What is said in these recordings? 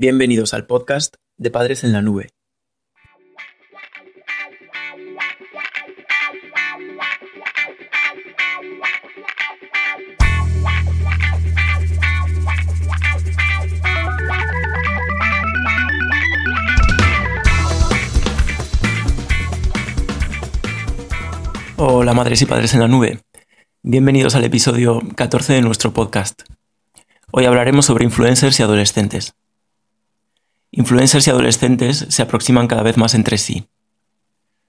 Bienvenidos al podcast de Padres en la Nube. Hola madres y padres en la nube. Bienvenidos al episodio 14 de nuestro podcast. Hoy hablaremos sobre influencers y adolescentes. Influencers y adolescentes se aproximan cada vez más entre sí.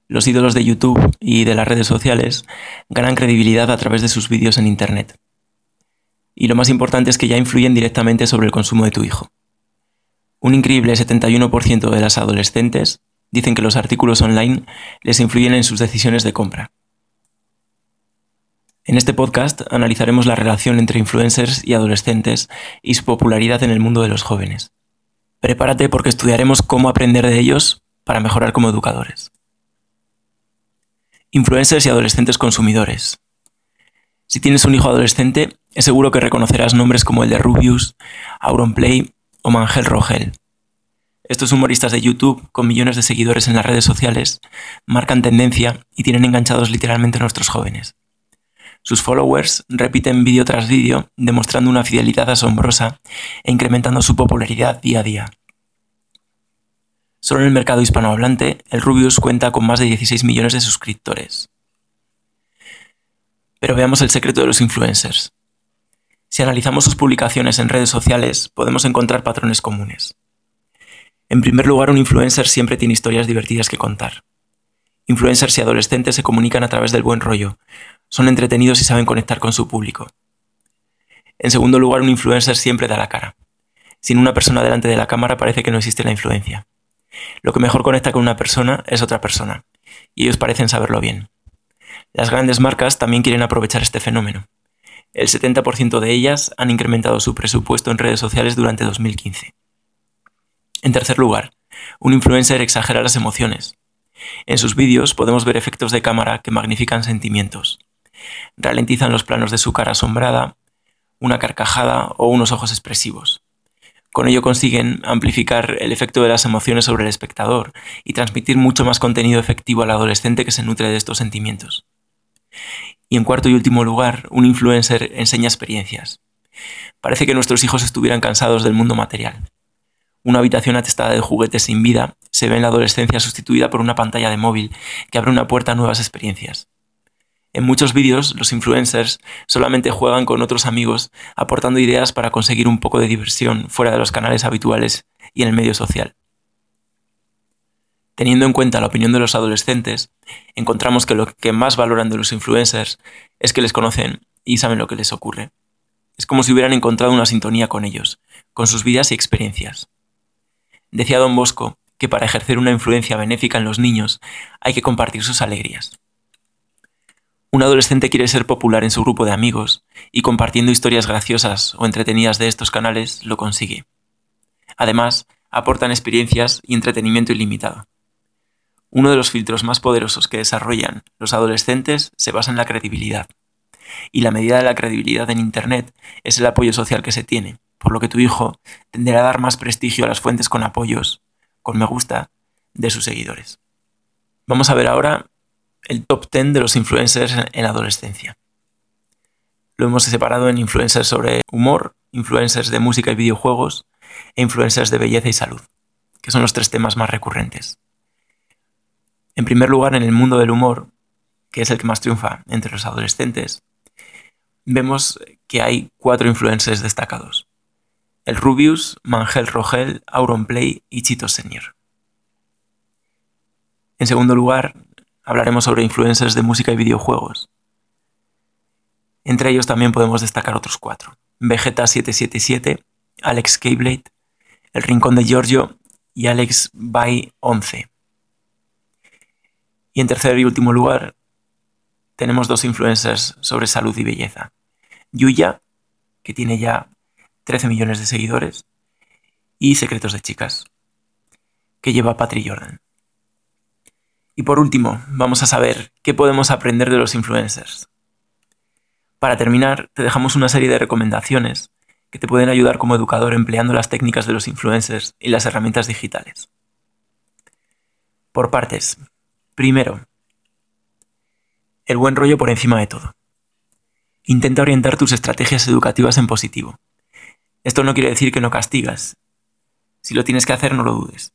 Los ídolos de YouTube y de las redes sociales ganan credibilidad a través de sus vídeos en Internet. Y lo más importante es que ya influyen directamente sobre el consumo de tu hijo. Un increíble 71% de las adolescentes dicen que los artículos online les influyen en sus decisiones de compra. En este podcast analizaremos la relación entre influencers y adolescentes y su popularidad en el mundo de los jóvenes. Prepárate porque estudiaremos cómo aprender de ellos para mejorar como educadores. Influencers y adolescentes consumidores. Si tienes un hijo adolescente, es seguro que reconocerás nombres como el de Rubius, Auronplay o Mangel Rogel. Estos humoristas de YouTube, con millones de seguidores en las redes sociales, marcan tendencia y tienen enganchados literalmente a nuestros jóvenes. Sus followers repiten vídeo tras vídeo, demostrando una fidelidad asombrosa e incrementando su popularidad día a día. Solo en el mercado hispanohablante, el Rubius cuenta con más de 16 millones de suscriptores. Pero veamos el secreto de los influencers. Si analizamos sus publicaciones en redes sociales, podemos encontrar patrones comunes. En primer lugar, un influencer siempre tiene historias divertidas que contar. Influencers y adolescentes se comunican a través del buen rollo, son entretenidos y saben conectar con su público. En segundo lugar, un influencer siempre da la cara. Sin una persona delante de la cámara parece que no existe la influencia. Lo que mejor conecta con una persona es otra persona, y ellos parecen saberlo bien. Las grandes marcas también quieren aprovechar este fenómeno. El 70% de ellas han incrementado su presupuesto en redes sociales durante 2015. En tercer lugar, un influencer exagera las emociones. En sus vídeos podemos ver efectos de cámara que magnifican sentimientos ralentizan los planos de su cara asombrada, una carcajada o unos ojos expresivos. Con ello consiguen amplificar el efecto de las emociones sobre el espectador y transmitir mucho más contenido efectivo al adolescente que se nutre de estos sentimientos. Y en cuarto y último lugar, un influencer enseña experiencias. Parece que nuestros hijos estuvieran cansados del mundo material. Una habitación atestada de juguetes sin vida se ve en la adolescencia sustituida por una pantalla de móvil que abre una puerta a nuevas experiencias. En muchos vídeos, los influencers solamente juegan con otros amigos, aportando ideas para conseguir un poco de diversión fuera de los canales habituales y en el medio social. Teniendo en cuenta la opinión de los adolescentes, encontramos que lo que más valoran de los influencers es que les conocen y saben lo que les ocurre. Es como si hubieran encontrado una sintonía con ellos, con sus vidas y experiencias. Decía don Bosco que para ejercer una influencia benéfica en los niños hay que compartir sus alegrías. Un adolescente quiere ser popular en su grupo de amigos y compartiendo historias graciosas o entretenidas de estos canales lo consigue. Además, aportan experiencias y entretenimiento ilimitado. Uno de los filtros más poderosos que desarrollan los adolescentes se basa en la credibilidad. Y la medida de la credibilidad en Internet es el apoyo social que se tiene, por lo que tu hijo tenderá a dar más prestigio a las fuentes con apoyos, con me gusta, de sus seguidores. Vamos a ver ahora el top 10 de los influencers en adolescencia. Lo hemos separado en influencers sobre humor, influencers de música y videojuegos e influencers de belleza y salud, que son los tres temas más recurrentes. En primer lugar, en el mundo del humor, que es el que más triunfa entre los adolescentes, vemos que hay cuatro influencers destacados. El Rubius, Mangel Rogel, Auronplay y Chito Senior. En segundo lugar, hablaremos sobre influencers de música y videojuegos. Entre ellos también podemos destacar otros cuatro. Vegeta777, Alex Keyblade, El Rincón de Giorgio y Alex Bay 11. Y en tercer y último lugar, tenemos dos influencers sobre salud y belleza. Yuya, que tiene ya 13 millones de seguidores, y Secretos de Chicas, que lleva Patri Jordan. Y por último, vamos a saber qué podemos aprender de los influencers. Para terminar, te dejamos una serie de recomendaciones que te pueden ayudar como educador empleando las técnicas de los influencers y las herramientas digitales. Por partes. Primero, el buen rollo por encima de todo. Intenta orientar tus estrategias educativas en positivo. Esto no quiere decir que no castigas. Si lo tienes que hacer, no lo dudes.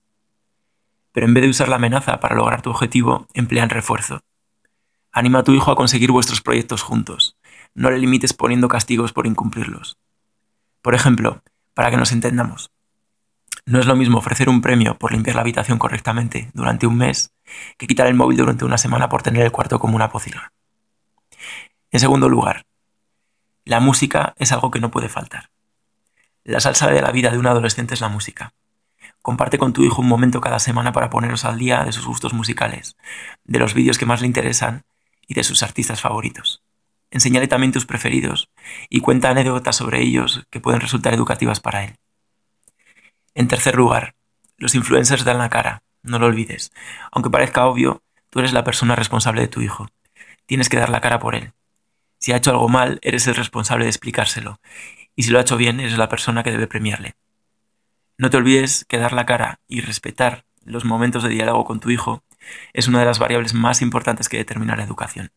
Pero en vez de usar la amenaza para lograr tu objetivo, emplea el refuerzo. Anima a tu hijo a conseguir vuestros proyectos juntos. No le limites poniendo castigos por incumplirlos. Por ejemplo, para que nos entendamos, no es lo mismo ofrecer un premio por limpiar la habitación correctamente durante un mes que quitar el móvil durante una semana por tener el cuarto como una pocilga. En segundo lugar, la música es algo que no puede faltar. La salsa de la vida de un adolescente es la música. Comparte con tu hijo un momento cada semana para poneros al día de sus gustos musicales, de los vídeos que más le interesan y de sus artistas favoritos. Enseñale también tus preferidos y cuenta anécdotas sobre ellos que pueden resultar educativas para él. En tercer lugar, los influencers dan la cara, no lo olvides. Aunque parezca obvio, tú eres la persona responsable de tu hijo. Tienes que dar la cara por él. Si ha hecho algo mal, eres el responsable de explicárselo. Y si lo ha hecho bien, eres la persona que debe premiarle. No te olvides que dar la cara y respetar los momentos de diálogo con tu hijo es una de las variables más importantes que determina la educación.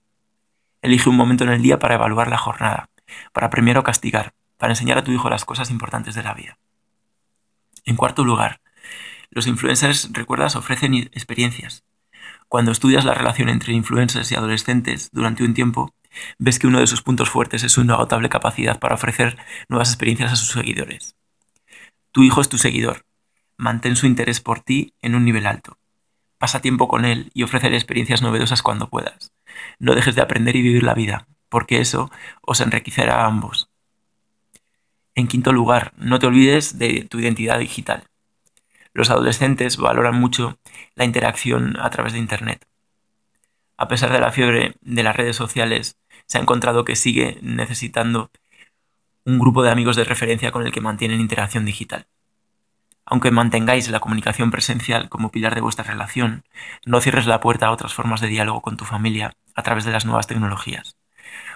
Elige un momento en el día para evaluar la jornada, para premiar o castigar, para enseñar a tu hijo las cosas importantes de la vida. En cuarto lugar, los influencers, recuerdas, ofrecen experiencias. Cuando estudias la relación entre influencers y adolescentes durante un tiempo, ves que uno de sus puntos fuertes es su inagotable capacidad para ofrecer nuevas experiencias a sus seguidores. Tu hijo es tu seguidor. Mantén su interés por ti en un nivel alto. Pasa tiempo con él y ofrece experiencias novedosas cuando puedas. No dejes de aprender y vivir la vida, porque eso os enriquecerá a ambos. En quinto lugar, no te olvides de tu identidad digital. Los adolescentes valoran mucho la interacción a través de Internet. A pesar de la fiebre de las redes sociales, se ha encontrado que sigue necesitando un grupo de amigos de referencia con el que mantienen interacción digital. Aunque mantengáis la comunicación presencial como pilar de vuestra relación, no cierres la puerta a otras formas de diálogo con tu familia a través de las nuevas tecnologías.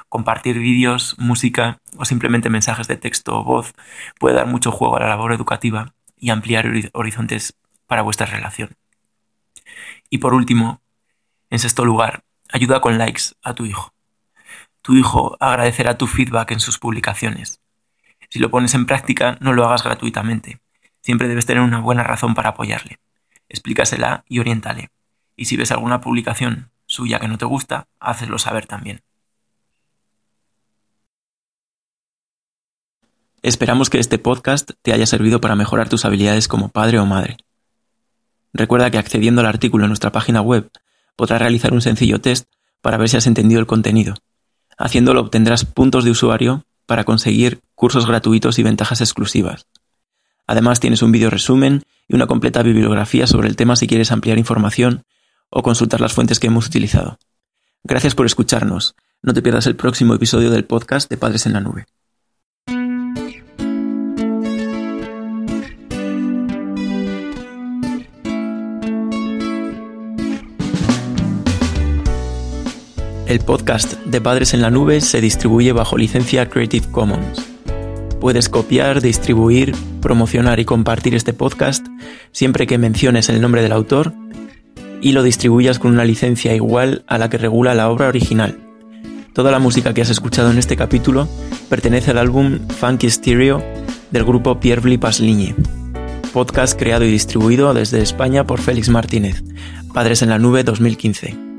Compartir vídeos, música o simplemente mensajes de texto o voz puede dar mucho juego a la labor educativa y ampliar horizontes para vuestra relación. Y por último, en sexto lugar, ayuda con likes a tu hijo. Tu hijo agradecerá tu feedback en sus publicaciones. Si lo pones en práctica, no lo hagas gratuitamente. Siempre debes tener una buena razón para apoyarle. Explícasela y oriéntale. Y si ves alguna publicación suya que no te gusta, hazlo saber también. Esperamos que este podcast te haya servido para mejorar tus habilidades como padre o madre. Recuerda que accediendo al artículo en nuestra página web podrás realizar un sencillo test para ver si has entendido el contenido. Haciéndolo obtendrás puntos de usuario para conseguir cursos gratuitos y ventajas exclusivas. Además tienes un vídeo resumen y una completa bibliografía sobre el tema si quieres ampliar información o consultar las fuentes que hemos utilizado. Gracias por escucharnos. No te pierdas el próximo episodio del podcast de Padres en la Nube. El podcast de Padres en la Nube se distribuye bajo licencia Creative Commons. Puedes copiar, distribuir, promocionar y compartir este podcast siempre que menciones el nombre del autor y lo distribuyas con una licencia igual a la que regula la obra original. Toda la música que has escuchado en este capítulo pertenece al álbum Funky Stereo del grupo Pierre Blipas Ligne. Podcast creado y distribuido desde España por Félix Martínez. Padres en la Nube 2015.